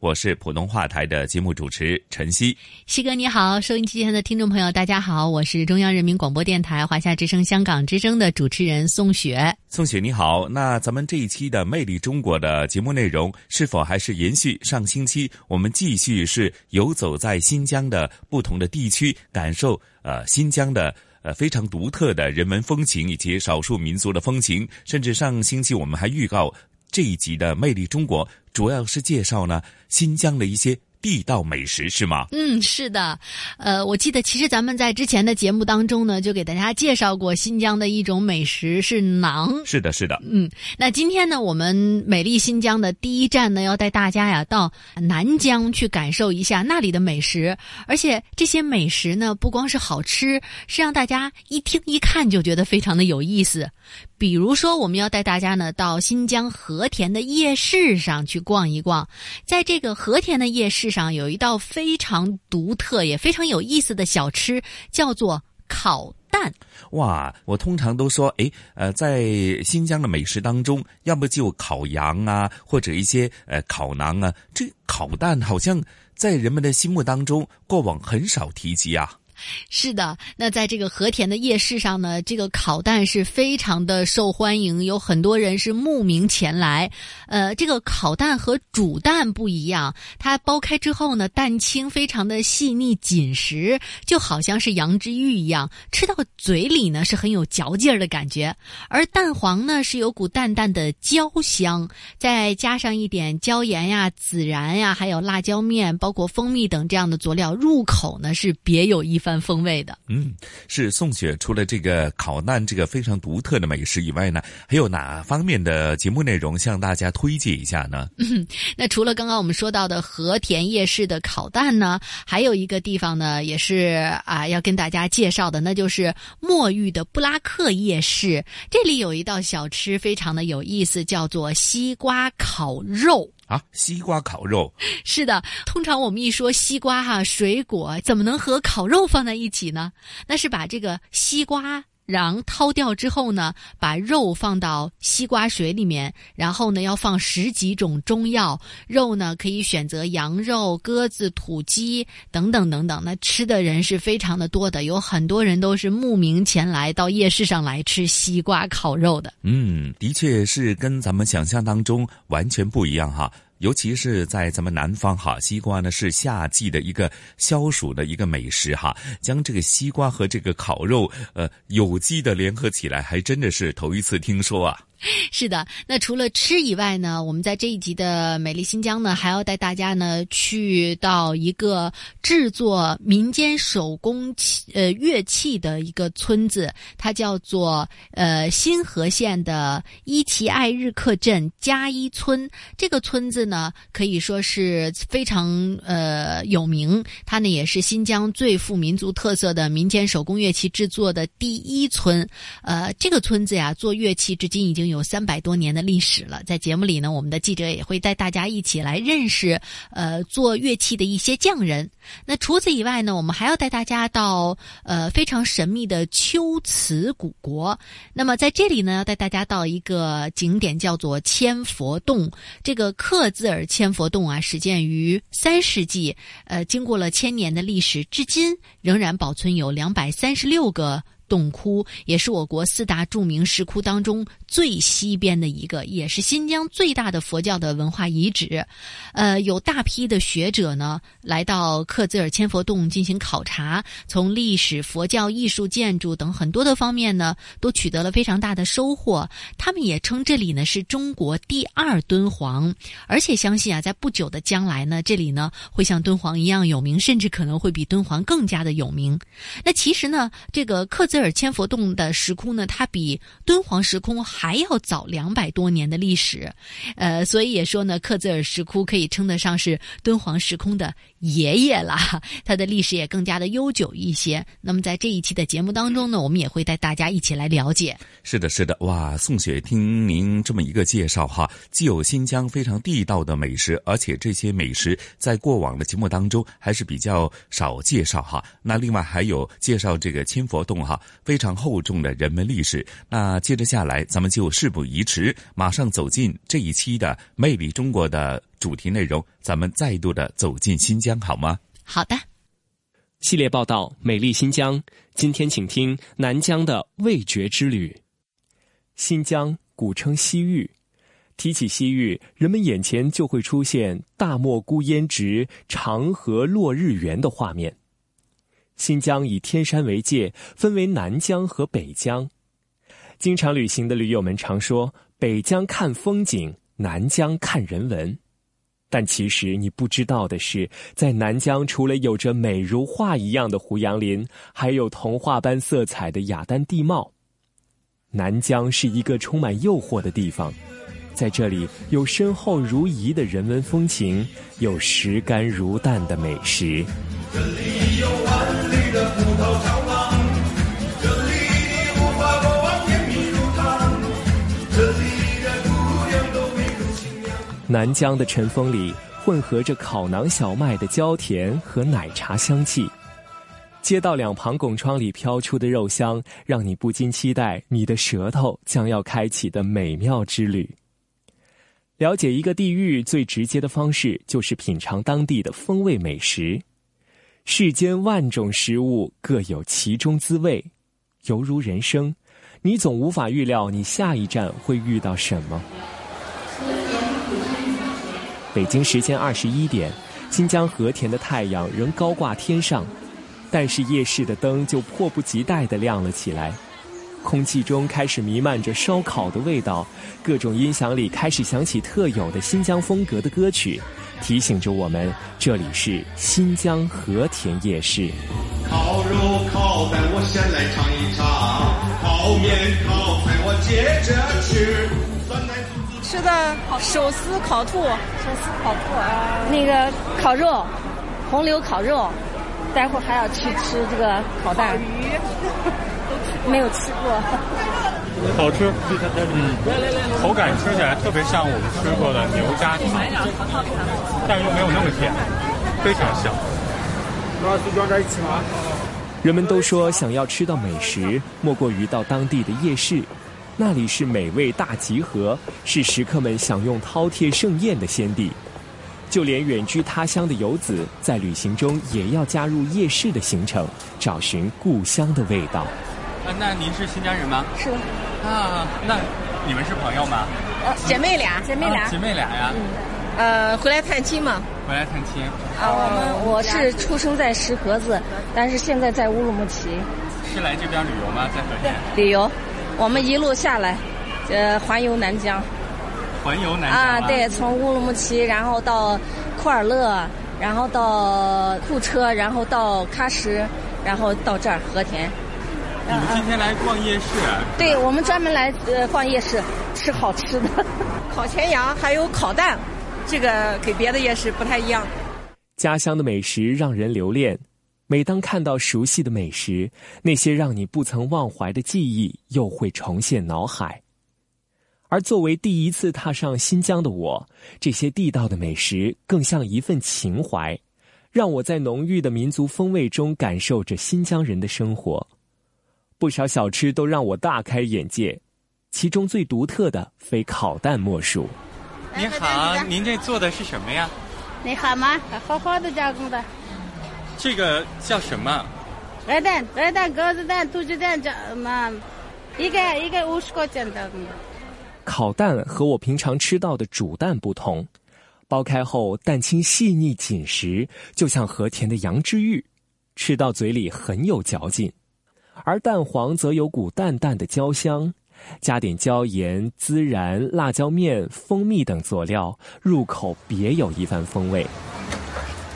我是普通话台的节目主持陈曦，西哥你好，收音机前的听众朋友大家好，我是中央人民广播电台华夏之声、香港之声的主持人宋雪。宋雪你好，那咱们这一期的《魅力中国》的节目内容是否还是延续上星期？我们继续是游走在新疆的不同的地区，感受呃新疆的呃非常独特的人文风情以及少数民族的风情，甚至上星期我们还预告。这一集的《魅力中国》主要是介绍呢新疆的一些。地道美食是吗？嗯，是的。呃，我记得其实咱们在之前的节目当中呢，就给大家介绍过新疆的一种美食是馕。是的，是的。嗯，那今天呢，我们美丽新疆的第一站呢，要带大家呀到南疆去感受一下那里的美食。而且这些美食呢，不光是好吃，是让大家一听一看就觉得非常的有意思。比如说，我们要带大家呢到新疆和田的夜市上去逛一逛。在这个和田的夜市。上有一道非常独特也非常有意思的小吃，叫做烤蛋。哇，我通常都说，哎，呃，在新疆的美食当中，要么就烤羊啊，或者一些呃烤馕啊，这烤蛋好像在人们的心目当中过往很少提及啊。是的，那在这个和田的夜市上呢，这个烤蛋是非常的受欢迎，有很多人是慕名前来。呃，这个烤蛋和煮蛋不一样，它剥开之后呢，蛋清非常的细腻紧实，就好像是羊脂玉一样，吃到嘴里呢是很有嚼劲儿的感觉。而蛋黄呢是有股淡淡的焦香，再加上一点椒盐呀、孜然呀，还有辣椒面，包括蜂蜜等这样的佐料，入口呢是别有一番。风味的，嗯，是宋雪。除了这个烤蛋这个非常独特的美食以外呢，还有哪方面的节目内容向大家推荐一下呢？嗯，那除了刚刚我们说到的和田夜市的烤蛋呢，还有一个地方呢，也是啊要跟大家介绍的，那就是墨玉的布拉克夜市。这里有一道小吃非常的有意思，叫做西瓜烤肉。啊，西瓜烤肉 是的。通常我们一说西瓜哈，水果怎么能和烤肉放在一起呢？那是把这个西瓜。瓤掏掉之后呢，把肉放到西瓜水里面，然后呢要放十几种中药。肉呢可以选择羊肉、鸽子、土鸡等等等等。那吃的人是非常的多的，有很多人都是慕名前来到夜市上来吃西瓜烤肉的。嗯，的确是跟咱们想象当中完全不一样哈。尤其是在咱们南方哈，西瓜呢是夏季的一个消暑的一个美食哈。将这个西瓜和这个烤肉，呃，有机的联合起来，还真的是头一次听说啊。是的，那除了吃以外呢，我们在这一集的美丽新疆呢，还要带大家呢去到一个制作民间手工器呃乐器的一个村子，它叫做呃新河县的伊奇艾日克镇加伊村。这个村子呢，可以说是非常呃有名，它呢也是新疆最富民族特色的民间手工乐器制作的第一村。呃，这个村子呀，做乐器至今已经。有三百多年的历史了，在节目里呢，我们的记者也会带大家一起来认识，呃，做乐器的一些匠人。那除此以外呢，我们还要带大家到呃非常神秘的秋瓷古国。那么在这里呢，要带大家到一个景点叫做千佛洞。这个克孜尔千佛洞啊，始建于三世纪，呃，经过了千年的历史，至今仍然保存有两百三十六个。洞窟，也是我国四大著名石窟当中最西边的一个，也是新疆最大的佛教的文化遗址。呃，有大批的学者呢来到克孜尔千佛洞进行考察，从历史、佛教、艺术、建筑等很多的方面呢，都取得了非常大的收获。他们也称这里呢是中国第二敦煌，而且相信啊，在不久的将来呢，这里呢会像敦煌一样有名，甚至可能会比敦煌更加的有名。那其实呢，这个克孜尔千佛洞的石窟呢，它比敦煌石窟还要早两百多年的历史，呃，所以也说呢，克孜尔石窟可以称得上是敦煌石窟的爷爷啦，它的历史也更加的悠久一些。那么在这一期的节目当中呢，我们也会带大家一起来了解。是的，是的，哇，宋雪，听您这么一个介绍哈，既有新疆非常地道的美食，而且这些美食在过往的节目当中还是比较少介绍哈。那另外还有介绍这个千佛洞哈，非常厚重的人文历史。那接着下来，咱们就事不宜迟，马上走进这一期的《魅力中国》的主题内容，咱们再度的走进新疆好吗？好的。系列报道《美丽新疆》，今天请听南疆的味觉之旅。新疆古称西域，提起西域，人们眼前就会出现大漠孤烟直、长河落日圆的画面。新疆以天山为界，分为南疆和北疆。经常旅行的驴友们常说，北疆看风景，南疆看人文。但其实你不知道的是，在南疆除了有着美如画一样的胡杨林，还有童话般色彩的雅丹地貌。南疆是一个充满诱惑的地方，在这里有深厚如饴的人文风情，有实干如淡的美食。南疆的晨风里混合着烤馕小麦的焦甜和奶茶香气，街道两旁拱窗里飘出的肉香，让你不禁期待你的舌头将要开启的美妙之旅。了解一个地域最直接的方式，就是品尝当地的风味美食。世间万种食物各有其中滋味，犹如人生，你总无法预料你下一站会遇到什么。北京时间二十一点，新疆和田的太阳仍高挂天上，但是夜市的灯就迫不及待地亮了起来。空气中开始弥漫着烧烤的味道，各种音响里开始响起特有的新疆风格的歌曲，提醒着我们这里是新疆和田夜市。烤肉烤蛋我先来尝一尝，烤面烤菜我接着吃。吃的手撕烤兔，手撕烤兔啊，那个烤肉，红柳烤肉，待会儿还要去吃这个烤蛋。鱼。没有吃过，好吃，嗯，口感吃起来特别像我们吃过的牛轧糖，但又没有那么甜，非常香。那是装在一起吗？人们都说，想要吃到美食，莫过于到当地的夜市，那里是美味大集合，是食客们享用饕餮盛宴的先地。就连远居他乡的游子，在旅行中也要加入夜市的行程，找寻故乡的味道。啊，那您是新疆人吗？是。啊，那你们是朋友吗？呃，姐妹俩，姐妹俩，姐妹俩呀。嗯。呃，回来探亲嘛。回来探亲。啊，我们我是出生在石河子，但是现在在乌鲁木齐。是来这边旅游吗？在和田。旅游，我们一路下来，呃，环游南疆。环游南疆。啊，对，从乌鲁木齐，然后到库尔勒，然后到库车，然后到喀什，然后到这儿和田。你们今天来逛夜市？对，我们专门来呃逛夜市，吃好吃的，烤全羊，还有烤蛋，这个给别的夜市不太一样。家乡的美食让人留恋，每当看到熟悉的美食，那些让你不曾忘怀的记忆又会重现脑海。而作为第一次踏上新疆的我，这些地道的美食更像一份情怀，让我在浓郁的民族风味中感受着新疆人的生活。不少小吃都让我大开眼界，其中最独特的非烤蛋莫属。你好，您这做的是什么呀？你好吗，好好的加工的。这个叫什么？鹅蛋、鹅蛋、鸽子蛋、土鸡蛋，这嘛，一个一个五十块钱的。烤蛋和我平常吃到的煮蛋不同，剥开后蛋清细腻紧实，就像和田的羊脂玉，吃到嘴里很有嚼劲。而蛋黄则有股淡淡的焦香，加点椒盐、孜然、辣椒面、蜂蜜等佐料，入口别有一番风味。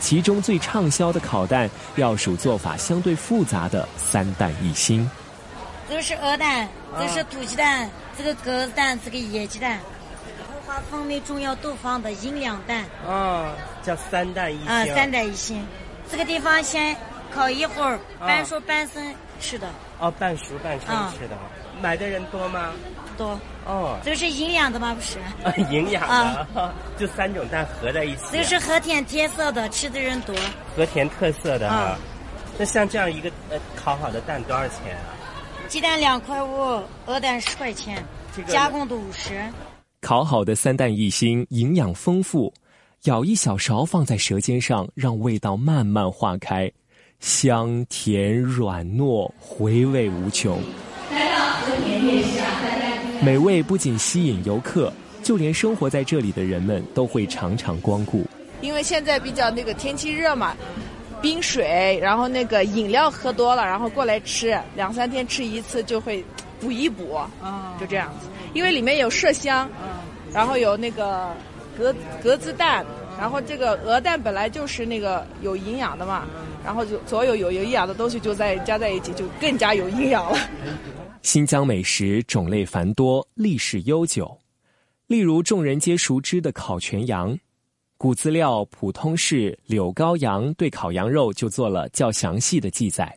其中最畅销的烤蛋，要数做法相对复杂的三蛋一心。这是鹅蛋，这是土鸡蛋，这个鸽子蛋，这个野鸡蛋，后花蜂蜜中药都放的营养蛋。啊，叫三蛋一星。啊，三蛋一星。这个地方先烤一会儿，半熟半生吃的。哦，半熟半生吃的，买的人多吗？多。哦，这是营养的吗？不是。营养的，就三种蛋合在一起。这是和田特色的，吃的人多。和田特色的啊，那像这样一个呃烤好的蛋多少钱啊？鸡蛋两块五，鹅蛋十块钱，这个加工的五十。烤好的三蛋一心，营养丰富，舀一小勺放在舌尖上，让味道慢慢化开，香甜软糯，回味无穷。美味不仅吸引游客，就连生活在这里的人们都会常常光顾。因为现在比较那个天气热嘛，冰水，然后那个饮料喝多了，然后过来吃，两三天吃一次就会补一补，就这样子。因为里面有麝香，然后有那个格格子蛋，然后这个鹅蛋本来就是那个有营养的嘛，然后就所有有营养的东西就在加在一起，就更加有营养了。新疆美食种类繁多，历史悠久。例如众人皆熟知的烤全羊，古资料《普通市柳羔羊》对烤羊肉就做了较详细的记载。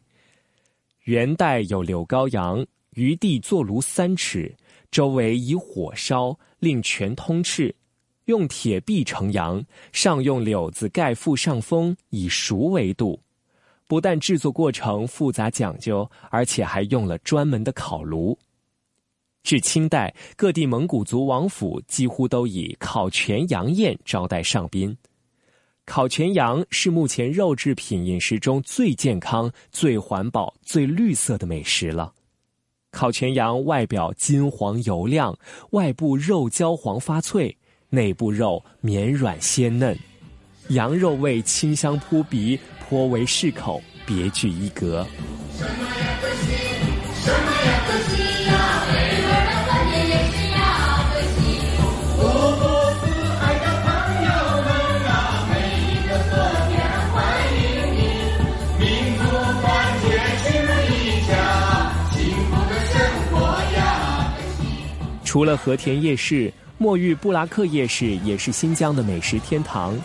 元代有柳羔羊，余地坐炉三尺，周围以火烧，令全通赤，用铁壁成羊，上用柳子盖覆上风，以熟为度。不但制作过程复杂讲究，而且还用了专门的烤炉。至清代，各地蒙古族王府几乎都以烤全羊宴招待上宾。烤全羊是目前肉制品饮食中最健康、最环保、最绿色的美食了。烤全羊外表金黄油亮，外部肉焦黄发脆，内部肉绵软鲜嫩，羊肉味清香扑鼻。颇为适口，别具一格。除了和田夜市，墨玉布拉克夜市也是新疆的美食天堂。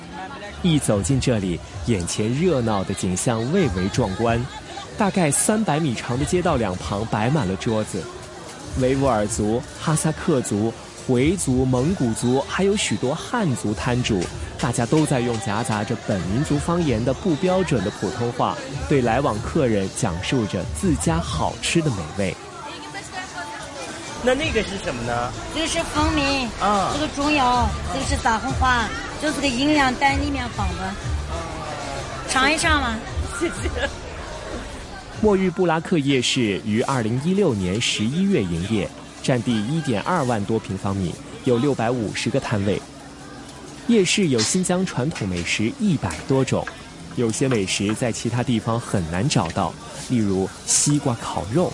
一走进这里，眼前热闹的景象蔚为壮观。大概三百米长的街道两旁摆满了桌子，维吾尔族、哈萨克族、回族、蒙古族，还有许多汉族摊主，大家都在用夹杂着本民族方言的不标准的普通话，对来往客人讲述着自家好吃的美味。那那个是什么呢？这个是蜂蜜啊，这个中药，这个是大红花。就是个营养蛋里面放的，尝一尝嘛。谢谢。墨玉布拉克夜市于二零一六年十一月营业，占地一点二万多平方米，有六百五十个摊位。夜市有新疆传统美食一百多种，有些美食在其他地方很难找到，例如西瓜烤肉。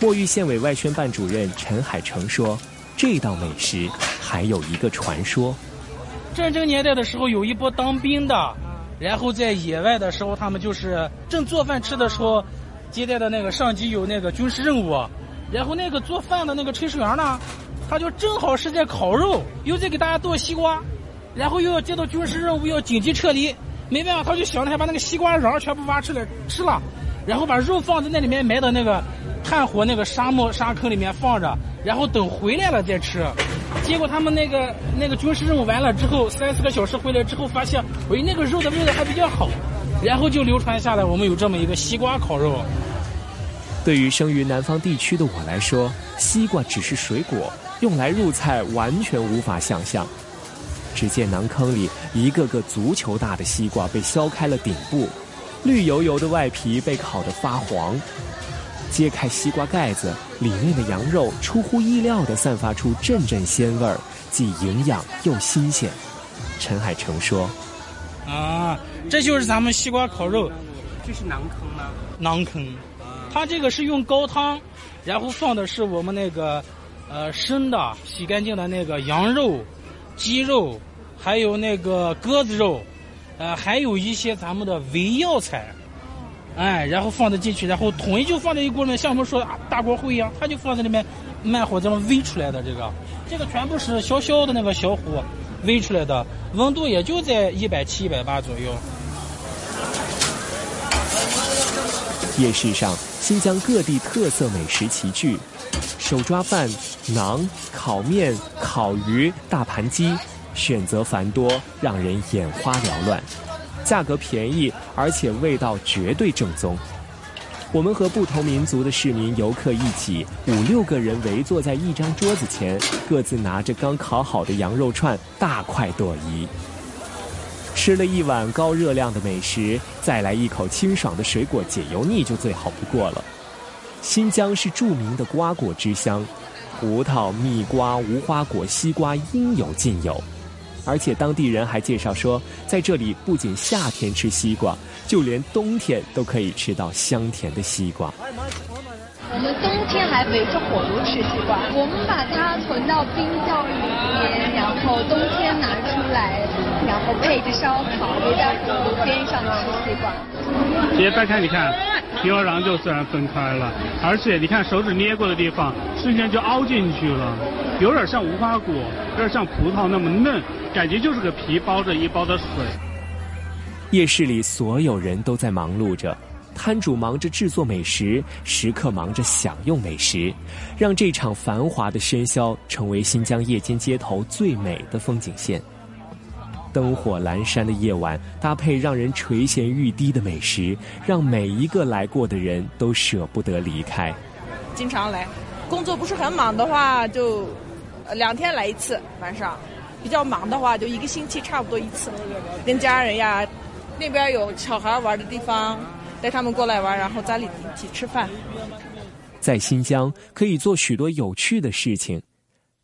墨玉县委外宣办主任陈海成说：“这道美食还有一个传说。”战争年代的时候，有一波当兵的，然后在野外的时候，他们就是正做饭吃的时候，接待的那个上级有那个军事任务，然后那个做饭的那个炊事员呢，他就正好是在烤肉，又在给大家剁西瓜，然后又要接到军事任务，要紧急撤离，没办法，他就想着还把那个西瓜瓤全部挖出来吃了，然后把肉放在那里面埋到那个炭火那个沙漠沙坑里面放着，然后等回来了再吃。结果他们那个那个军事任务完了之后，三四个小时回来之后，发现，喂，那个肉的味道还比较好，然后就流传下来，我们有这么一个西瓜烤肉。对于生于南方地区的我来说，西瓜只是水果，用来入菜完全无法想象。只见馕坑里一个个足球大的西瓜被削开了顶部，绿油油的外皮被烤得发黄。揭开西瓜盖子，里面的羊肉出乎意料地散发出阵阵鲜味儿，既营养又新鲜。陈海成说：“啊，这就是咱们西瓜烤肉，这是馕坑吗？馕坑，它这个是用高汤，然后放的是我们那个呃生的洗干净的那个羊肉、鸡肉，还有那个鸽子肉，呃，还有一些咱们的伪药材。”哎，然后放的进去，然后统一就放在一锅里面，像我们说大锅烩一样，它就放在里面，慢火这么煨出来的。这个，这个全部是小小的那个小火煨出来的，温度也就在一百七、一百八左右。夜市上，新疆各地特色美食齐聚，手抓饭、馕、烤面、烤鱼、大盘鸡，选择繁多，让人眼花缭乱。价格便宜，而且味道绝对正宗。我们和不同民族的市民游客一起，五六个人围坐在一张桌子前，各自拿着刚烤好的羊肉串，大快朵颐。吃了一碗高热量的美食，再来一口清爽的水果解油腻，就最好不过了。新疆是著名的瓜果之乡，葡萄、蜜瓜、无花果、西瓜应有尽有。而且当地人还介绍说，在这里不仅夏天吃西瓜，就连冬天都可以吃到香甜的西瓜。我们冬天还围着火炉吃西瓜，我们把它存到冰窖里面，然后冬天拿出来，然后配着烧烤，围在火炉边上吃西瓜。直接掰开，你看，皮和瓤就自然分开了，而且你看手指捏过的地方，瞬间就凹进去了，有点像无花果，有点像葡萄那么嫩，感觉就是个皮包着一包的水。夜市里所有人都在忙碌着。摊主忙着制作美食，食客忙着享用美食，让这场繁华的喧嚣成为新疆夜间街头最美的风景线。灯火阑珊的夜晚，搭配让人垂涎欲滴的美食，让每一个来过的人都舍不得离开。经常来，工作不是很忙的话，就两天来一次晚上；比较忙的话，就一个星期差不多一次。跟家人呀，那边有小孩玩的地方。带他们过来玩，然后家里一起吃饭。在新疆可以做许多有趣的事情，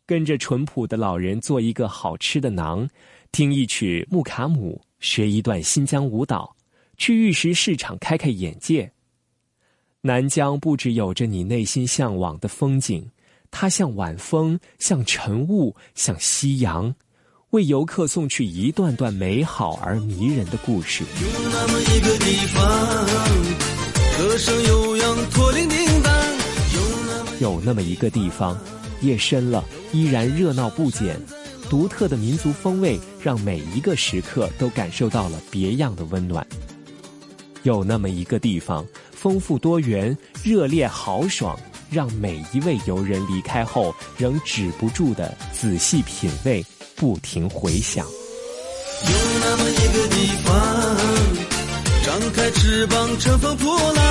跟着淳朴的老人做一个好吃的馕，听一曲木卡姆，学一段新疆舞蹈，去玉石市场开开眼界。南疆不只有着你内心向往的风景，它像晚风，像晨雾，像夕阳。为游客送去一段段美好而迷人的故事。有那么一个地方，歌声悠扬，驼铃叮当。有那么一个地方，夜深了依然热闹不减，独特的民族风味让每一个时刻都感受到了别样的温暖。有那么一个地方，丰富多元，热烈豪爽，让每一位游人离开后仍止不住的仔细品味。不停回想。有那么一个地方，张开翅膀乘风破浪；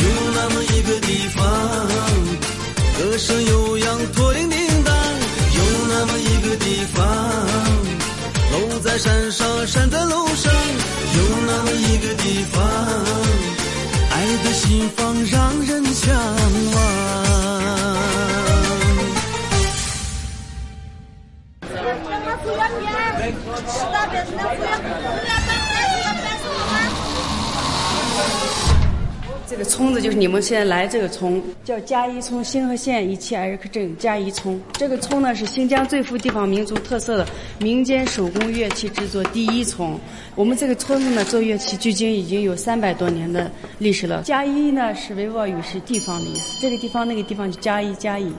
有那么一个地方，歌声悠扬，驼铃叮当；有那么一个地方，楼在山上，山在楼上；有那么一个地方，的心房让人向往。这个村子就是你们现在来这个村，叫嘉宜村，新河县伊旗艾日克镇嘉宜村。这个村呢是新疆最富地方民族特色的民间手工乐器制作第一村。我们这个村子呢做乐器距今已经有三百多年的历史了。嘉宜呢是维吾尔语，是地方的意思。这个地方那个地方就嘉宜嘉宜。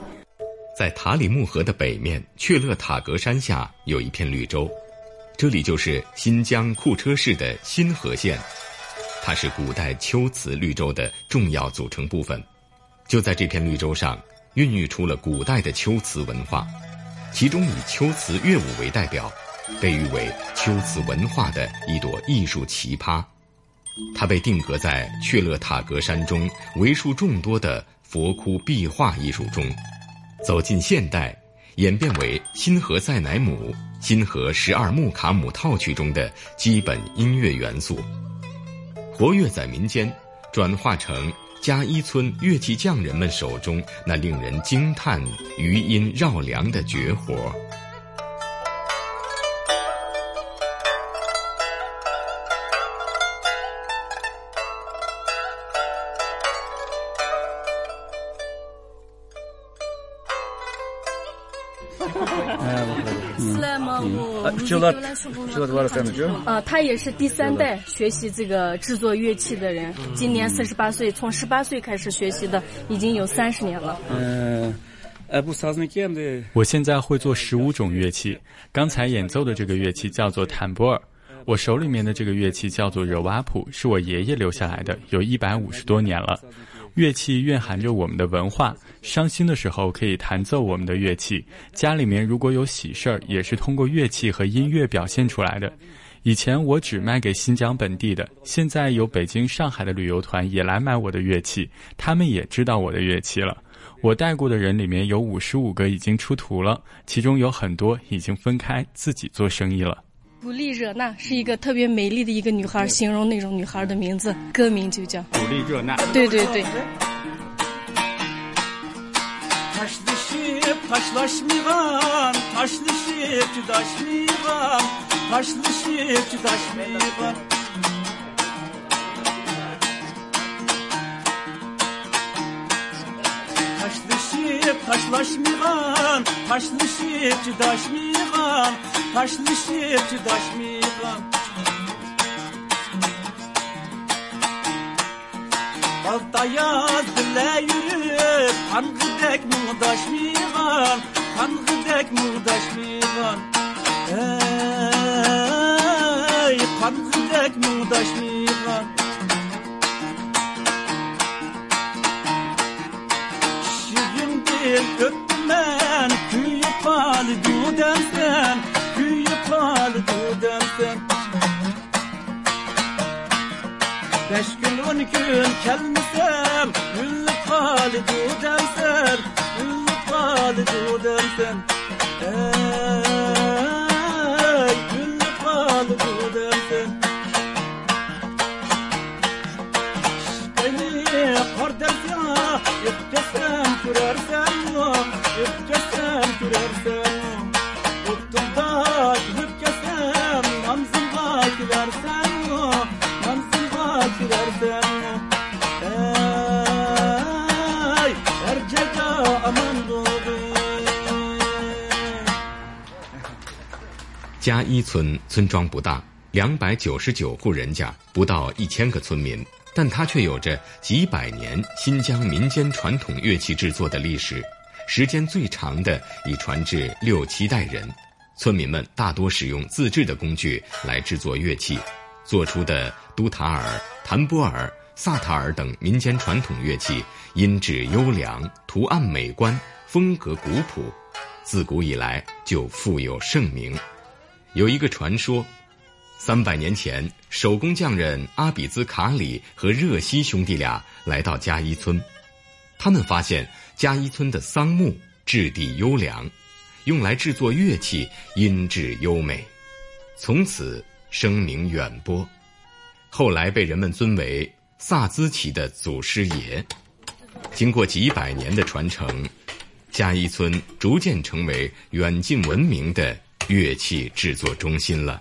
在塔里木河的北面，雀勒塔格山下有一片绿洲，这里就是新疆库车市的新河县。它是古代龟兹绿洲的重要组成部分，就在这片绿洲上，孕育出了古代的龟兹文化，其中以龟兹乐舞为代表，被誉为龟兹文化的一朵艺术奇葩。它被定格在雀勒塔格山中为数众多的佛窟壁画艺术中，走进现代，演变为新河赛乃姆、新河十二木卡姆套曲中的基本音乐元素。活跃在民间，转化成加一村乐器匠人们手中那令人惊叹、余音绕梁的绝活。知道知道多少岁了？啊，他也是第三代学习这个制作乐器的人，今年四十八岁，从十八岁开始学习的，已经有三十年了。嗯，我现在会做十五种乐器，刚才演奏的这个乐器叫做坦波尔，我手里面的这个乐器叫做热瓦普，是我爷爷留下来的，有一百五十多年了。乐器蕴含着我们的文化，伤心的时候可以弹奏我们的乐器。家里面如果有喜事儿，也是通过乐器和音乐表现出来的。以前我只卖给新疆本地的，现在有北京、上海的旅游团也来买我的乐器，他们也知道我的乐器了。我带过的人里面有五十五个已经出徒了，其中有很多已经分开自己做生意了。古丽热娜是一个特别美丽的一个女孩，形容那种女孩的名字，歌名就叫古丽热娜。对对对。Taşlışıp taşlaşmıgan, taşlışıp çıdaşmıgan, taşlışıp çıdaşmıgan. Baltayaz bile yürüp, tangıdek mıdaşmıgan, tangıdek mıdaşmıgan. Ey, tangıdek mıdaşmıgan. değil öptüm ben Küyüp al dudem sen Küyüp al dudem sen Beş gün on gün gelmesem Üllüp al dudem sen Üllüp al dudem sen Eee 加一村村庄不大，两百九十九户人家，不到一千个村民，但它却有着几百年新疆民间传统乐器制作的历史，时间最长的已传至六七代人。村民们大多使用自制的工具来制作乐器，做出的都塔尔、弹拨尔、萨塔尔等民间传统乐器，音质优良，图案美观，风格古朴，自古以来就富有盛名。有一个传说，三百年前，手工匠人阿比兹卡里和热西兄弟俩来到加伊村，他们发现加伊村的桑木质地优良。用来制作乐器，音质优美，从此声名远播。后来被人们尊为萨兹奇的祖师爷。经过几百年的传承，加伊村逐渐成为远近闻名的乐器制作中心了。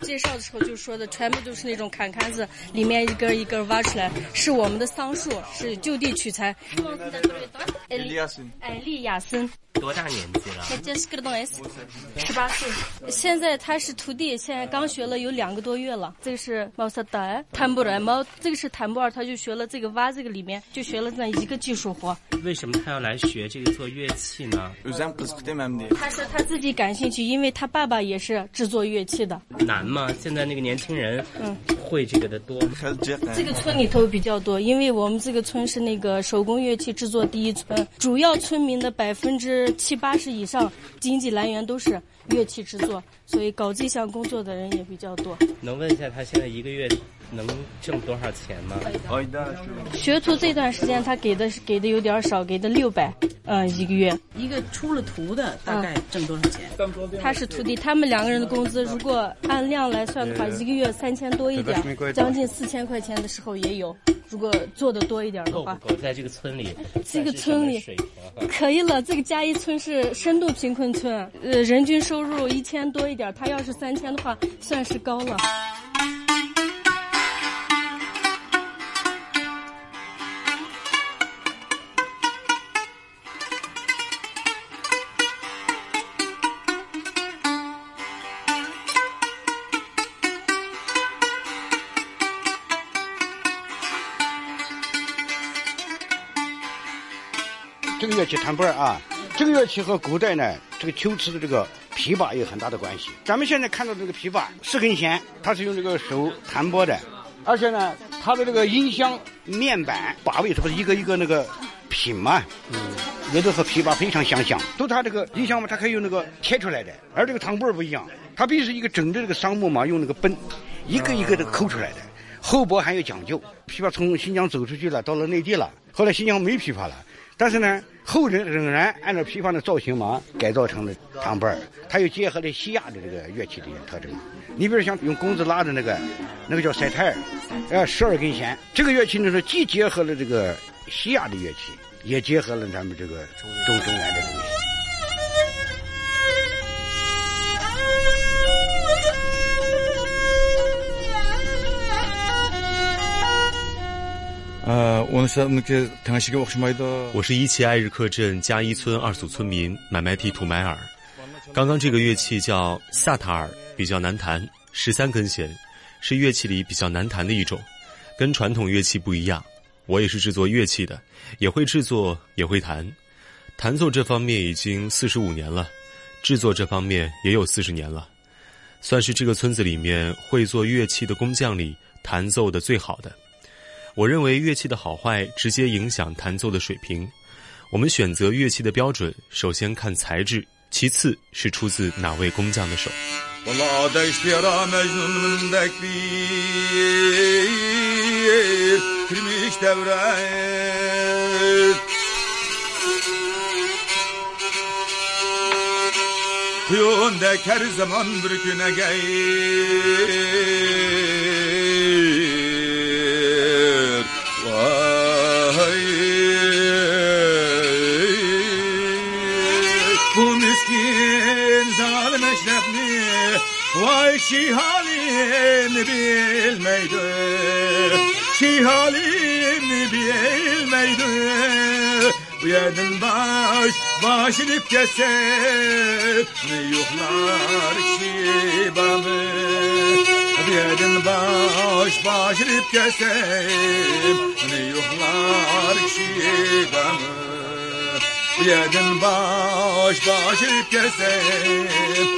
介绍的时候就说的，全部都是那种坎坎子，里面一根一根挖出来，是我们的桑树，是就地取材。艾利亚森，艾利亚森，多大年纪了？十八岁。现在他是徒弟，现在刚学了有两个多月了。这个是毛萨达坦布尔，毛这个是坦布尔，他就学了这个挖这个里面，就学了那一个技术活。为什么他要来学这个做乐器呢？他说他自己感兴趣，因为他爸爸也是制作乐器的。难吗？现在那个年轻人，嗯，会这个的多。这个村里头比较多，因为我们这个村是那个手工乐器制作第一村。主要村民的百分之七八十以上经济来源都是乐器制作，所以搞这项工作的人也比较多。能问一下他现在一个月能挣多少钱吗？学徒这段时间他给的给的有点少，给的六百，嗯，一个月。一个出了徒的大概挣多少钱？他是徒弟，他们两个人的工资如果按量来算的话，一个月三千多一点，将近四千块钱的时候也有。如果做的多一点的话，够在这个村里，这个村里可以了。这个嘉一村是深度贫困村，呃，人均收入一千多一点，他要是三千的话，算是高了。器弹拨啊，这个乐器和古代呢这个秋瓷的这个琵琶有很大的关系。咱们现在看到这个琵琶四根弦，它是用这个手弹拨的，而且呢，它的这个音箱面板把位，它不是一个一个那个品嘛，嗯，也都和琵琶非常相像。都它这个音箱嘛，它可以用那个切出来的，而这个弹拨不一样，它必须是一个整的这个桑木嘛，用那个奔，一个一个的抠出来的，厚薄还有讲究。琵琶从新疆走出去了，到了内地了，后来新疆没琵琶了。但是呢，后人仍然按照琵琶的造型嘛，改造成了唐板儿，它又结合了西亚的这个乐器的一些特征。你比如像用弓子拉的那个，那个叫塞泰尔，呃，十二根弦。这个乐器呢是既结合了这个西亚的乐器，也结合了咱们这个中中原的东西。我是那个唐西给我？是伊奇艾日克镇加伊村二组村民买卖提图买尔。刚刚这个乐器叫萨塔尔，比较难弹，十三根弦，是乐器里比较难弹的一种，跟传统乐器不一样。我也是制作乐器的，也会制作，也会弹。弹奏这方面已经四十五年了，制作这方面也有四十年了，算是这个村子里面会做乐器的工匠里弹奏的最好的。我认为乐器的好坏直接影响弹奏的水平。我们选择乐器的标准，首先看材质，其次是出自哪位工匠的手。Şi halimi bilmeydi Şi halimi bilmeydi Bu yerden baş başını kesip Yuhlar şibamı Bu yerden baş başını kesip Yuhlar şibamı Yedim baş başı kesip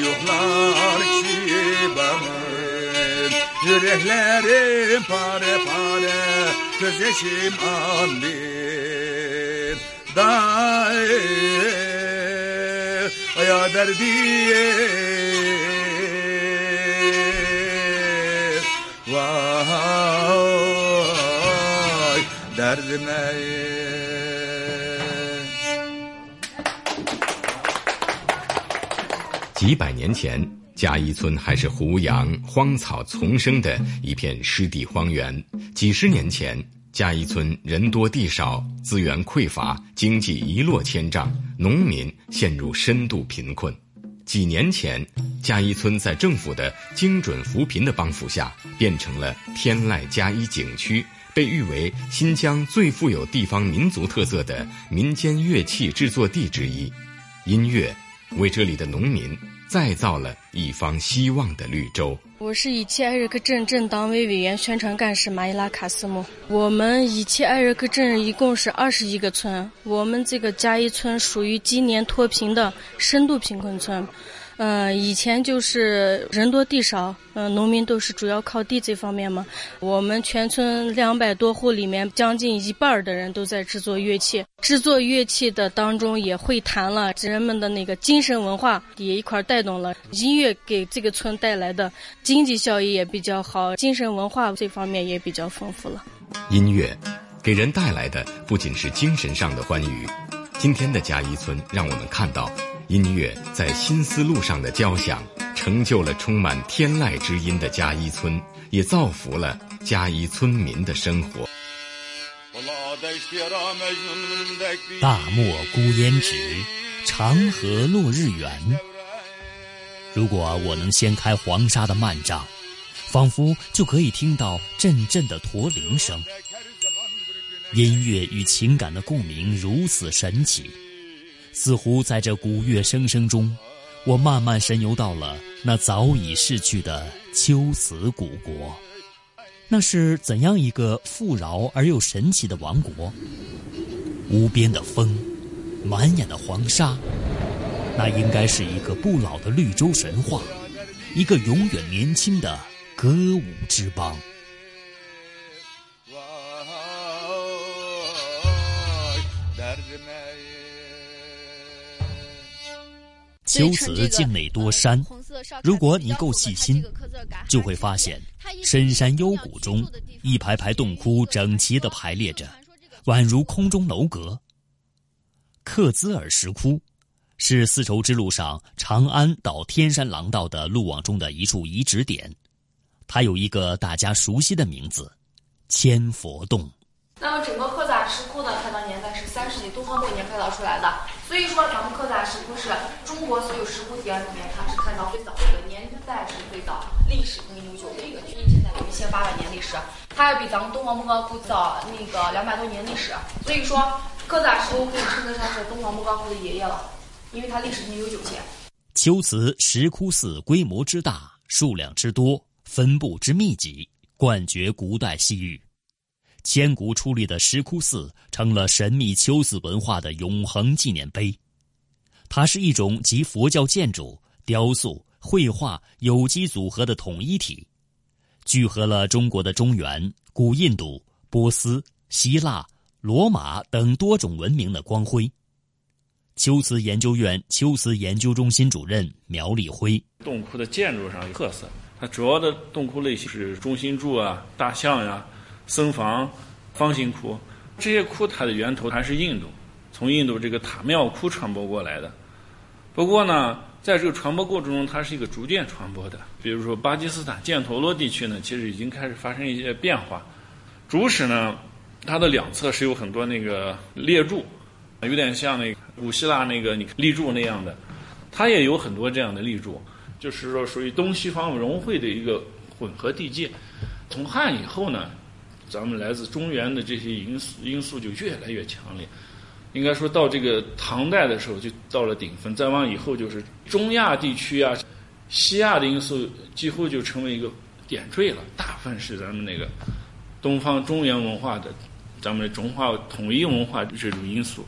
Yuhlar kişi bağır Yüreklerim pare pare Gözyaşım anlir Dair Ya derdir Vay Derdim neyir 几百年前，嘉一村还是胡杨荒草丛生的一片湿地荒原。几十年前，嘉一村人多地少，资源匮乏，经济一落千丈，农民陷入深度贫困。几年前，嘉一村在政府的精准扶贫的帮扶下，变成了天籁嘉一景区，被誉为新疆最富有地方民族特色的民间乐器制作地之一。音乐为这里的农民。再造了一方希望的绿洲。我是伊切艾日克镇镇党委委员、宣传干事马伊拉卡斯木。我们伊切艾日克镇一共是二十一个村，我们这个加一村属于今年脱贫的深度贫困村。嗯，以前就是人多地少，嗯，农民都是主要靠地这方面嘛。我们全村两百多户里面，将近一半的人都在制作乐器。制作乐器的当中也会弹了，人们的那个精神文化也一块带动了。音乐给这个村带来的经济效益也比较好，精神文化这方面也比较丰富了。音乐给人带来的不仅是精神上的欢愉，今天的嘉一村让我们看到。音乐在新思路上的交响，成就了充满天籁之音的嘉一村，也造福了嘉一村民的生活。大漠孤烟直，长河落日圆。如果我能掀开黄沙的幔帐，仿佛就可以听到阵阵的驼铃声。音乐与情感的共鸣如此神奇。似乎在这古乐声声中，我慢慢神游到了那早已逝去的秋瓷古国。那是怎样一个富饶而又神奇的王国？无边的风，满眼的黄沙，那应该是一个不老的绿洲神话，一个永远年轻的歌舞之邦。秋瓷境内多山，如果你够细心，就会发现深山幽谷中一排排洞窟整齐地排列着，宛如空中楼阁。克孜尔石窟是丝绸之路上长安到天山廊道的路网中的一处遗址点，它有一个大家熟悉的名字——千佛洞。那么整个克孜尔石窟呢，它的年代是三世纪东方末年开凿出来的。所以说，咱们克孜尔石窟是中国所有石窟点里面，它是看到最早的，年代是最早，历史更悠久的一个。距离现在有一千八百年历史，它要比咱们东方莫高窟早那个两百多年历史。所以说，克孜尔石窟可以称得上是东方莫高窟的爷爷了，因为它历史更悠久些。秋瓷石窟寺规模之大，数量之多，分布之密集，冠绝古代西域。千古矗立的石窟寺成了神秘秋瓷文化的永恒纪念碑。它是一种集佛教建筑、雕塑、绘画有机组合的统一体，聚合了中国的中原、古印度、波斯、希腊、罗马等多种文明的光辉。秋瓷研究院秋瓷研究中心主任苗立辉：洞窟的建筑上有特色，它主要的洞窟类型是中心柱啊、大象呀。僧房、方形窟，这些窟它的源头还是印度，从印度这个塔庙窟传播过来的。不过呢，在这个传播过程中，它是一个逐渐传播的。比如说巴基斯坦犍陀罗地区呢，其实已经开始发生一些变化。主室呢，它的两侧是有很多那个列柱，有点像那古希腊那个你立柱那样的。它也有很多这样的立柱，就是说属于东西方融汇的一个混合地界。从汉以后呢。咱们来自中原的这些因素因素就越来越强烈，应该说到这个唐代的时候就到了顶峰，再往以后就是中亚地区啊、西亚的因素几乎就成为一个点缀了，大部分是咱们那个东方中原文化的，咱们的中华统一文化的这种因素。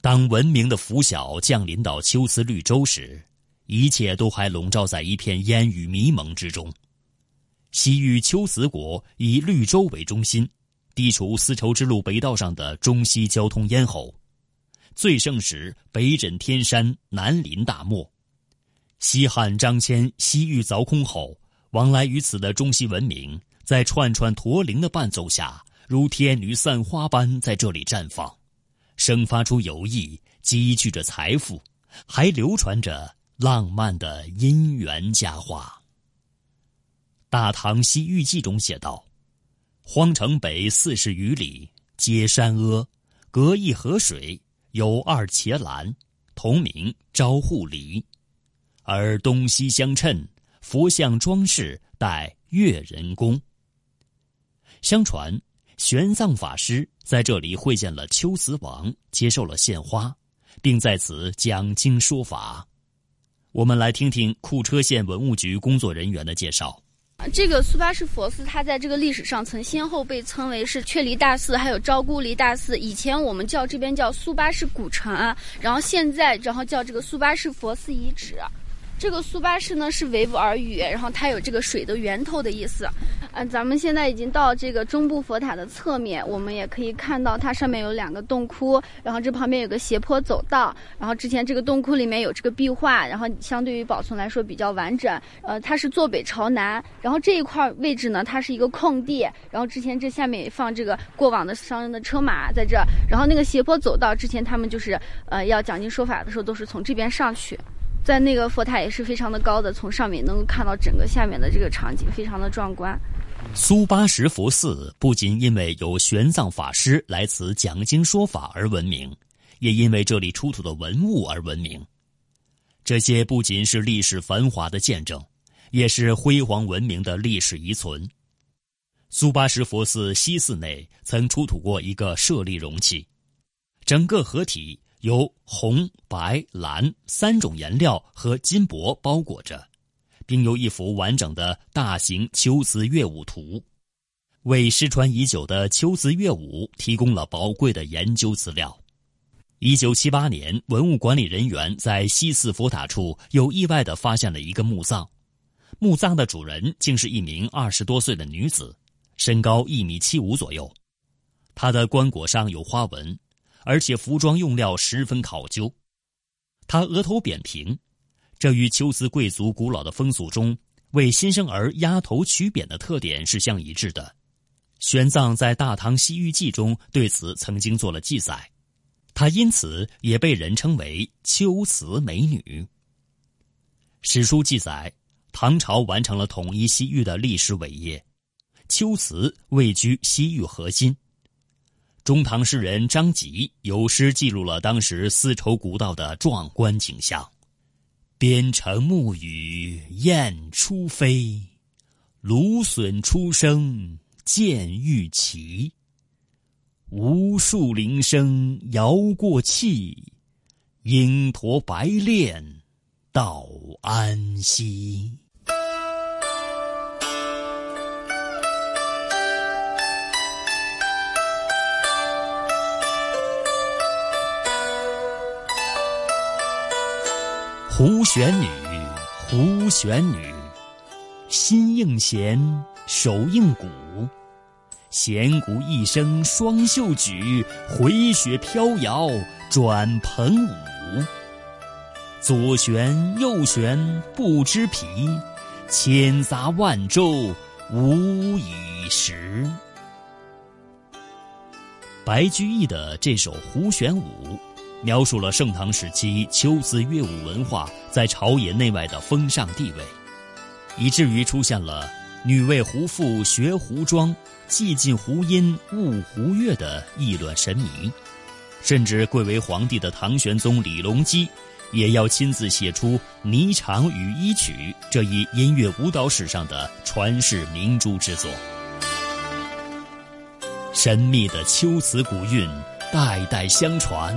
当文明的拂晓降临到秋瓷绿洲时，一切都还笼罩在一片烟雨迷蒙之中。西域秋瓷国以绿洲为中心，地处丝绸之路北道上的中西交通咽喉。最盛时北枕天山，南临大漠。西汉张骞西域凿空后，往来于此的中西文明，在串串驼铃的伴奏下，如天女散花般在这里绽放，生发出友谊，积聚着财富，还流传着浪漫的姻缘佳话。《大唐西域记》中写道：“荒城北四十余里，皆山阿，隔一河水，有二茄栏，同名招户里，而东西相称，佛像装饰带越人工。相传，玄奘法师在这里会见了秋瓷王，接受了献花，并在此讲经说法。我们来听听库车县文物局工作人员的介绍。”这个苏巴什佛寺，它在这个历史上曾先后被称为是确离大寺，还有昭姑离大寺。以前我们叫这边叫苏巴什古城，然后现在然后叫这个苏巴什佛寺遗址。这个苏巴氏呢是维吾尔语，然后它有这个水的源头的意思。嗯，咱们现在已经到这个中部佛塔的侧面，我们也可以看到它上面有两个洞窟，然后这旁边有个斜坡走道，然后之前这个洞窟里面有这个壁画，然后相对于保存来说比较完整。呃，它是坐北朝南，然后这一块位置呢，它是一个空地，然后之前这下面也放这个过往的商人的车马在这，然后那个斜坡走道之前他们就是呃要讲经说法的时候都是从这边上去。在那个佛塔也是非常的高的，从上面能够看到整个下面的这个场景，非常的壮观。苏巴什佛寺不仅因为有玄奘法师来此讲经说法而闻名，也因为这里出土的文物而闻名。这些不仅是历史繁华的见证，也是辉煌文明的历史遗存。苏巴什佛寺西寺内曾出土过一个舍利容器，整个合体。由红、白、蓝三种颜料和金箔包裹着，并有一幅完整的大型秋瓷乐舞图，为失传已久的秋瓷乐舞提供了宝贵的研究资料。一九七八年，文物管理人员在西寺佛塔处又意外地发现了一个墓葬，墓葬的主人竟是一名二十多岁的女子，身高一米七五左右，她的棺椁上有花纹。而且服装用料十分考究，他额头扁平，这与秋瓷贵族古老的风俗中为新生儿压头取扁的特点是相一致的。玄奘在《大唐西域记》中对此曾经做了记载，他因此也被人称为秋瓷美女。史书记载，唐朝完成了统一西域的历史伟业，秋瓷位居西域核心。中唐诗人张籍有诗记录了当时丝绸古道的壮观景象：“边城暮雨雁初飞，芦笋初生见玉旗。无数铃声摇过气，鹰驼白练到安西。”胡旋女，胡旋女，心应弦，手应鼓，弦鼓一声双袖举，回雪飘摇转蓬舞。左旋右旋不知疲，千匝万舟无以时。白居易的这首《胡旋舞》。描述了盛唐时期秋瓷乐舞文化在朝野内外的风尚地位，以至于出现了“女为胡妇学胡妆，既进胡音误胡乐”的议论神迷。甚至贵为皇帝的唐玄宗李隆基，也要亲自写出《霓裳羽衣曲》这一音乐舞蹈史上的传世明珠之作。神秘的秋词古韵，代代相传。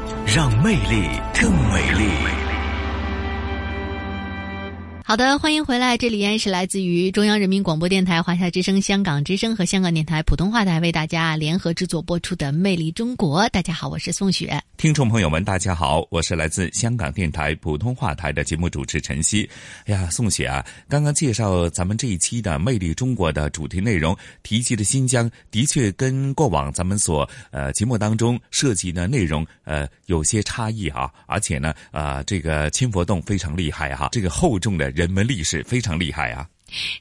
让魅力更美丽。好的，欢迎回来，这里依然是来自于中央人民广播电台华夏之声、香港之声和香港电台普通话台为大家联合制作播出的《魅力中国》。大家好，我是宋雪。听众朋友们，大家好，我是来自香港电台普通话台的节目主持陈曦。哎呀，宋雪啊，刚刚介绍咱们这一期的《魅力中国》的主题内容，提及的新疆的确跟过往咱们所呃节目当中涉及的内容呃有些差异啊，而且呢，啊这个清佛洞非常厉害哈，这个厚重的。文历史非常厉害啊！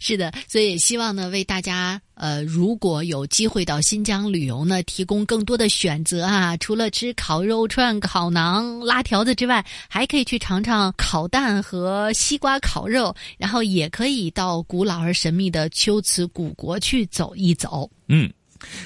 是的，所以也希望呢，为大家呃，如果有机会到新疆旅游呢，提供更多的选择啊。除了吃烤肉串、烤馕、拉条子之外，还可以去尝尝烤蛋和西瓜烤肉，然后也可以到古老而神秘的秋瓷古国去走一走。嗯，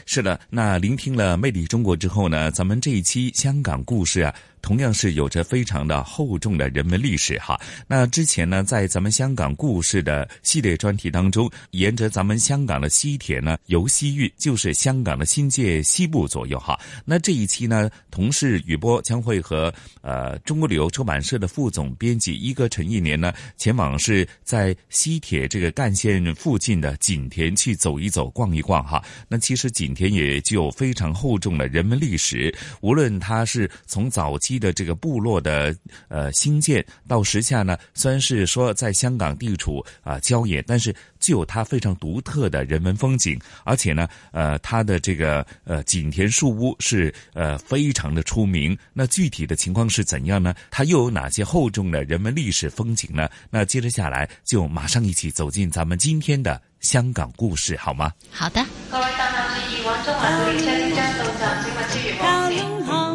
是的。那聆听了《魅力中国》之后呢，咱们这一期香港故事啊。同样是有着非常的厚重的人文历史哈。那之前呢，在咱们香港故事的系列专题当中，沿着咱们香港的西铁呢，由西域就是香港的新界西部左右哈。那这一期呢，同事雨波将会和呃中国旅游出版社的副总编辑一哥陈一年呢，前往是在西铁这个干线附近的景田去走一走、逛一逛哈。那其实景田也具有非常厚重的人文历史，无论它是从早期。的这个部落的呃兴建到时下呢，虽然是说在香港地处啊郊野，但是具有它非常独特的人文风景，而且呢，呃，它的这个呃景田树屋是呃非常的出名。那具体的情况是怎样呢？它又有哪些厚重的人文历史风景呢？那接着下来就马上一起走进咱们今天的香港故事，好吗？好的。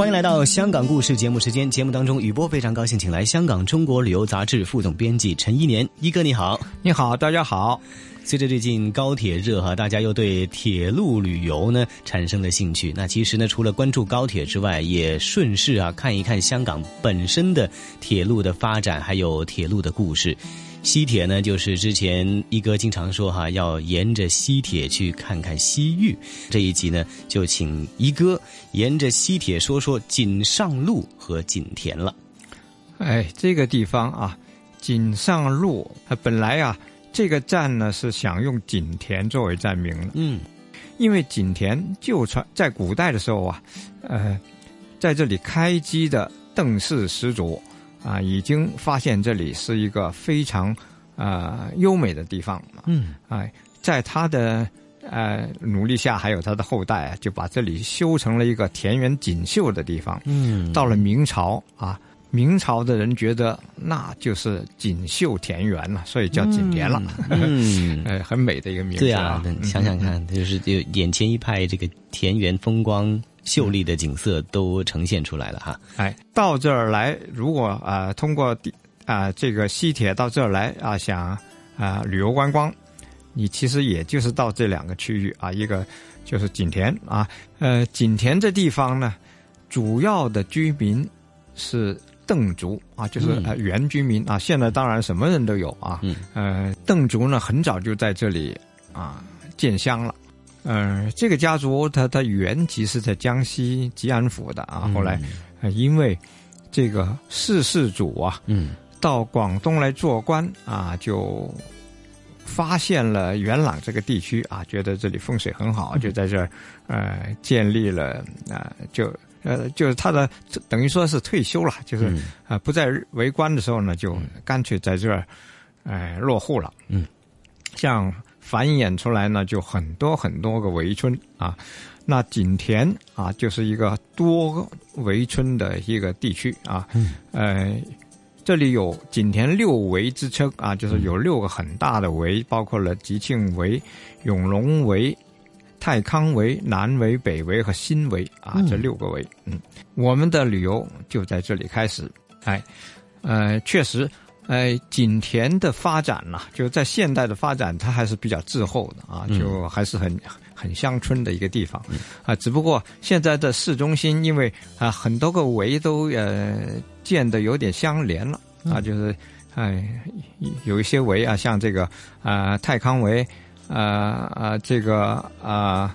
欢迎来到香港故事节目时间。节目当中，雨波非常高兴，请来香港中国旅游杂志副总编辑陈一年一哥，你好，你好，大家好。随着最近高铁热哈，大家又对铁路旅游呢产生了兴趣。那其实呢，除了关注高铁之外，也顺势啊看一看香港本身的铁路的发展，还有铁路的故事。西铁呢，就是之前一哥经常说哈，要沿着西铁去看看西域。这一集呢，就请一哥沿着西铁说说锦上路和锦田了。哎，这个地方啊，锦上路，它本来啊。这个站呢是想用景田作为站名，嗯，因为景田就传在古代的时候啊，呃，在这里开机的邓氏始祖啊，已经发现这里是一个非常啊优美的地方，嗯，哎，在他的呃努力下，还有他的后代啊，就把这里修成了一个田园锦绣的地方，嗯，到了明朝啊。明朝的人觉得那就是锦绣田园了，所以叫锦田了。嗯，呃，很美的一个名字。对啊，想想看，就是就眼前一派这个田园风光秀丽的景色都呈现出来了哈。哎，到这儿来，如果啊通过啊这个西铁到这儿来啊想啊旅游观光，你其实也就是到这两个区域啊，一个就是景田啊，呃景田这地方呢，主要的居民是。邓族啊，就是呃原居民啊。现在当然什么人都有啊。嗯呃，邓族呢很早就在这里啊建乡了。呃，这个家族他他原籍是在江西吉安府的啊。后来因为这个世世祖啊，嗯，到广东来做官啊，就发现了元朗这个地区啊，觉得这里风水很好，就在这儿呃建立了啊就。呃，就是他的等于说是退休了，就是啊不再为官的时候呢，就干脆在这儿，哎落户了。嗯，像繁衍出来呢，就很多很多个围村啊。那景田啊，就是一个多围村的一个地区啊。嗯，呃，这里有景田六围之称啊，就是有六个很大的围，包括了吉庆围、永隆围。太康围、南围、北围和新围啊，这六个围，嗯，我们的旅游就在这里开始。哎，呃，确实，呃，景田的发展呢，就在现代的发展，它还是比较滞后的啊，就还是很很乡村的一个地方。啊。只不过现在的市中心，因为啊很多个围都呃建的有点相连了啊，就是哎，有一些围啊，像这个啊、泰康围，啊、啊这个啊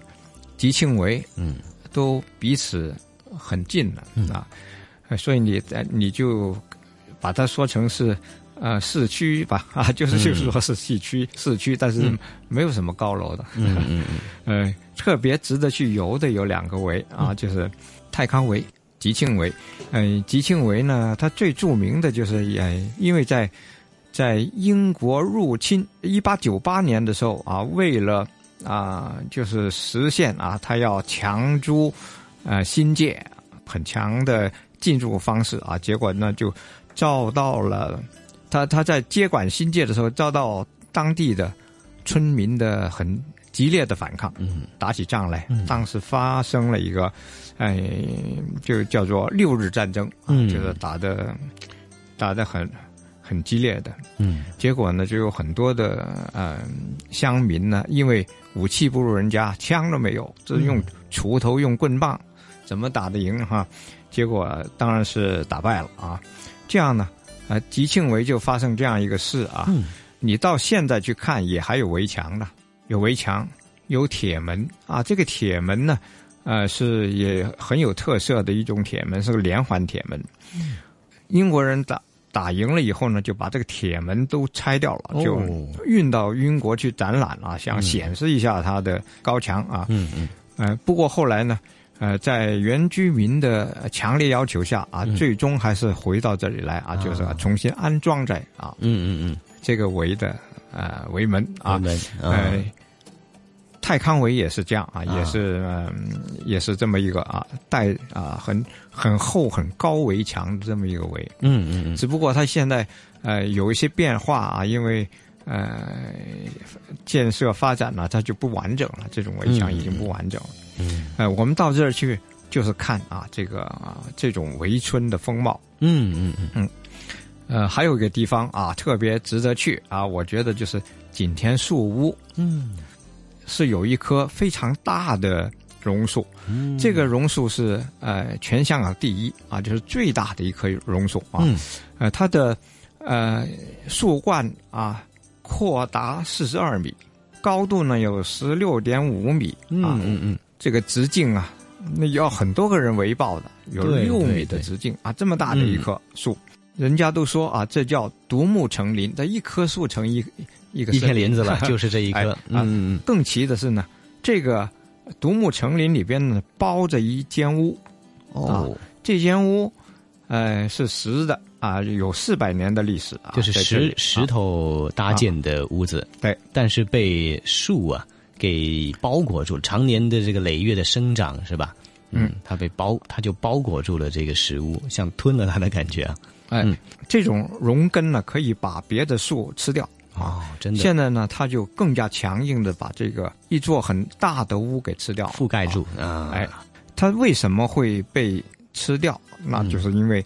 吉庆围，嗯，都彼此很近了、啊，呃所以你呃你就把它说成是呃市区吧 啊，就是就是说是市区市区，但是嗯。没有什么高楼的，嗯嗯嗯，呃，特别值得去游的有两个围啊，就是泰康围、吉庆围。呃，吉庆围呢，它最著名的就是呃，因为在在英国入侵一八九八年的时候啊，为了啊、就是实现啊，他要强租呃新界很强的进入方式啊，结果呢就遭到了他他在接管新界的时候遭到当地的村民的很激烈的反抗，嗯，打起仗来，当时发生了一个，哎，就叫做六日战争就是打的打的很很激烈的，嗯，结果呢，就有很多的呃乡民呢，因为武器不如人家，枪都没有，这是用锄头、用棍棒，怎么打得赢哈？结果当然是打败了啊。这样呢，呃，吉庆围就发生这样一个事啊。嗯你到现在去看，也还有围墙的，有围墙，有铁门啊。这个铁门呢，呃，是也很有特色的一种铁门，是个连环铁门。英国人打打赢了以后呢，就把这个铁门都拆掉了，就哦运到英国去展览啊，想显示一下它的高墙啊。嗯嗯。呃，不过后来呢，呃，在原居民的强烈要求下啊，嗯。最终还是回到这里来啊，就是啊重新安装在啊，嗯嗯嗯，这个围的呃围门啊，围门啊。呃，泰康围也是这样啊，啊。也是嗯、也是这么一个啊带啊很很厚很高围墙的这么一个围，嗯嗯嗯，只不过它现在呃有一些变化啊，因为呃建设发展呢，它就不完整了，这种围墙已经不完整了。嗯，呃，我们到这儿去就是看啊这个啊这种围村的风貌。嗯嗯嗯嗯。呃，还有一个地方啊，特别值得去啊，我觉得就是景田树屋。嗯，是有一棵非常大的榕树。嗯这个榕树是呃全香港第一啊，就是最大的一棵榕树啊。嗯呃，它的呃树冠啊扩达四十二米，高度呢有十六点五米啊。嗯嗯。嗯，这个直径啊，那要很多个人围抱的，有对六米的直径啊，这么大的一棵树。人家都说啊，这叫独木成林，这一棵树成一一个一片林。林子了 就是这一棵。哎嗯嗯嗯。更奇的是呢，这个独木成林里边呢包着一间屋，哦。啊，这间屋，呃，是实的啊，有四百年的历史啊，就是石石头搭建的屋子，对，但是被树啊给包裹住，常年的这个累月的生长是吧？嗯，它被包，它就包裹住了这个食物，像吞了它的感觉啊。哎，这种荣根呢，可以把别的树吃掉。哦，真的。现在呢，它就更加强硬的把这个一座很大的屋给吃掉，覆盖住啊。哎，它为什么会被吃掉？那就是因为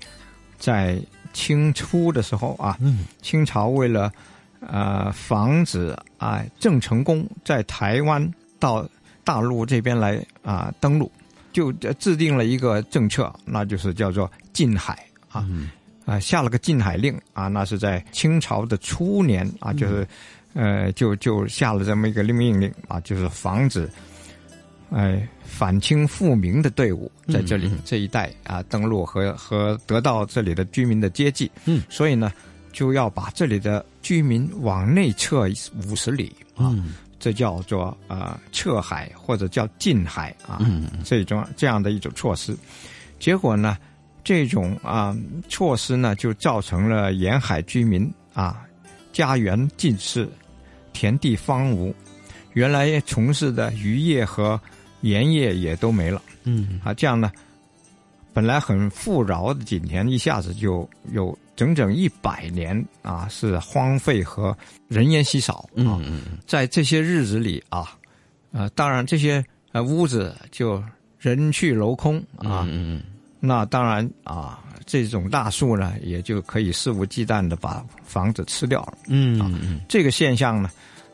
在清初的时候啊，嗯，清朝为了呃防止啊郑成功在台湾到大陆这边来啊登陆，就制定了一个政策，那就是叫做禁海啊。啊，下了个禁海令啊，那是在清朝的初年啊，就是，呃，就就下了这么一个命令啊，就是防止，哎、反清复明的队伍在这里、这一带啊登陆和和得到这里的居民的接济，嗯，所以呢，就要把这里的居民往内撤五十里啊，嗯。这叫做呃撤海或者叫禁海啊，嗯。这种这样的一种措施，结果呢？这种啊、措施呢，就造成了沿海居民啊家园尽失，田地荒芜，原来从事的渔业和盐业也都没了。嗯啊，这样呢，本来很富饶的景田，一下子就有整整一百年啊是荒废和人烟稀少啊。嗯嗯在这些日子里啊，呃，当然这些呃屋子就人去楼空啊。嗯嗯那当然啊，这种大树呢，也就可以肆无忌惮的把房子吃掉了。嗯嗯这个现象呢，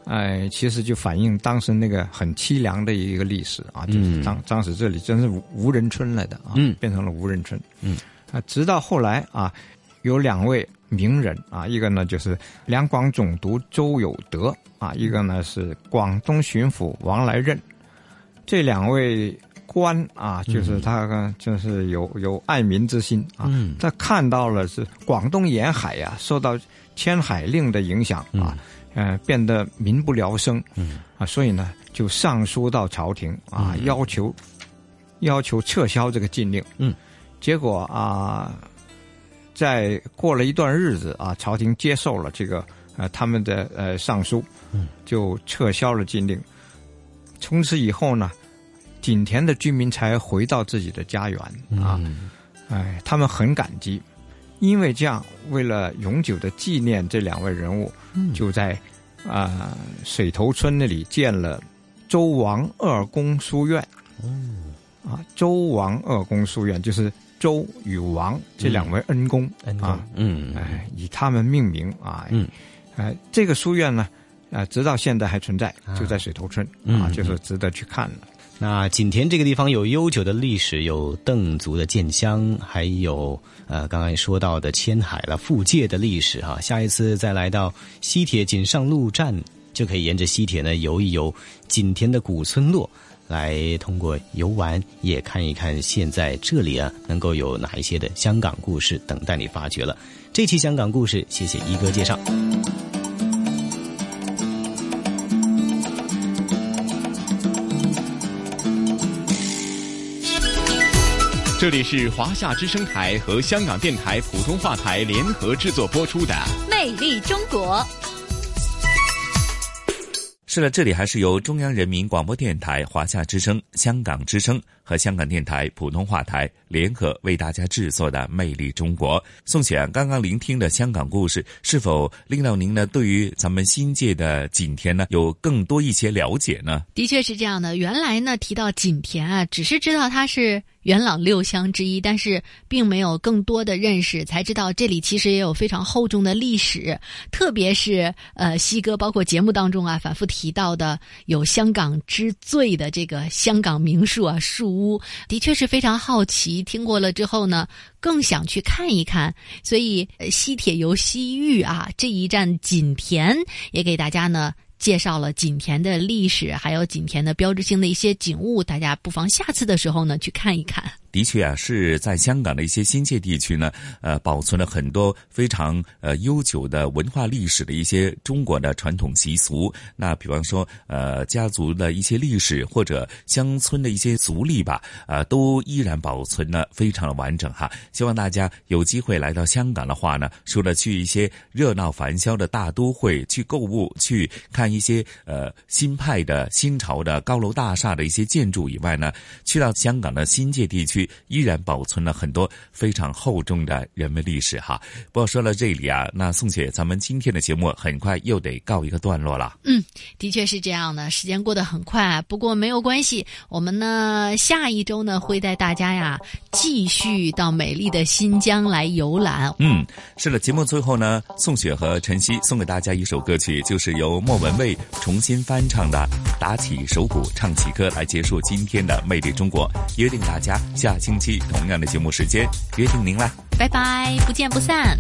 哎，其实就反映当时那个很凄凉的一个历史啊，就是当当时这里真是无无人村来的啊，嗯。变成了无人村。嗯。啊，直到后来啊，有两位名人啊，一个呢就是两广总督周有德啊，一个呢是广东巡抚王来任，这两位官啊，就是他就是有有爱民之心啊，他看到了是广东沿海呀受到迁海令的影响啊，呃变得民不聊生，嗯啊，所以呢就上书到朝廷啊，要求要求撤销这个禁令，嗯，结果啊。在过了一段日子啊，朝廷接受了这个呃他们的呃上书，嗯就撤销了禁令。从此以后呢，景田的居民才回到自己的家园啊，哎，他们很感激，因为这样为了永久的纪念这两位人物，就在啊水头村那里建了周王二公书院。哦，啊，周王二公书院就是。周与王这两位恩公啊，嗯，哎，以他们命名啊，嗯，哎，这个书院呢，啊，直到现在还存在，就在水头村啊，就是值得去看的。那景田这个地方有悠久的历史，有邓族的建乡，还有呃，刚刚说到的迁海了、复界的历史哈。下一次再来到西铁锦上路站，就可以沿着西铁呢游一游景田的古村落。来通过游玩，也看一看现在这里啊，能够有哪一些的香港故事等待你发掘了。这期香港故事，谢谢一哥介绍。这里是华夏之声台和香港电台普通话台联合制作播出的《魅力中国》。是了，这里还是由中央人民广播电台、华夏之声、香港之声和香港电台普通话台联合为大家制作的《魅力中国》。宋选刚刚聆听的香港故事，是否令到您呢？对于咱们新界的景田呢，有更多一些了解呢？的确是这样的。原来呢，提到景田啊，只是知道它是。元朗六乡之一，但是并没有更多的认识，才知道这里其实也有非常厚重的历史。特别是呃，西哥包括节目当中啊，反复提到的有香港之最的这个香港名树啊，树屋，的确是非常好奇。听过了之后呢，更想去看一看。所以西铁游西域啊，这一站锦田也给大家呢。介绍了景田的历史，还有景田的标志性的一些景物，大家不妨下次的时候呢去看一看。的确啊，是在香港的一些新界地区呢，呃，保存了很多非常呃悠久的文化历史的一些中国的传统习俗。那比方说，呃，家族的一些历史或者乡村的一些族历吧，啊，都依然保存的非常的完整哈。希望大家有机会来到香港的话呢，除了去一些热闹繁嚣的大都会去购物、去看一些呃新派的新潮的高楼大厦的一些建筑以外呢，去到香港的新界地区。依然保存了很多非常厚重的人文历史哈。不过说到这里啊，那宋姐，咱们今天的节目很快又得告一个段落了。嗯，的确是这样的，时间过得很快。不过没有关系，我们呢下一周呢会带大家呀继续到美丽的新疆来游览。嗯，是的，节目最后呢，宋雪和晨曦送给大家一首歌曲，就是由莫文蔚重新翻唱的《打起手鼓唱起歌》，来结束今天的《魅力中国》，约定大家下。星期同样的节目时间，约定您啦，拜拜，不见不散。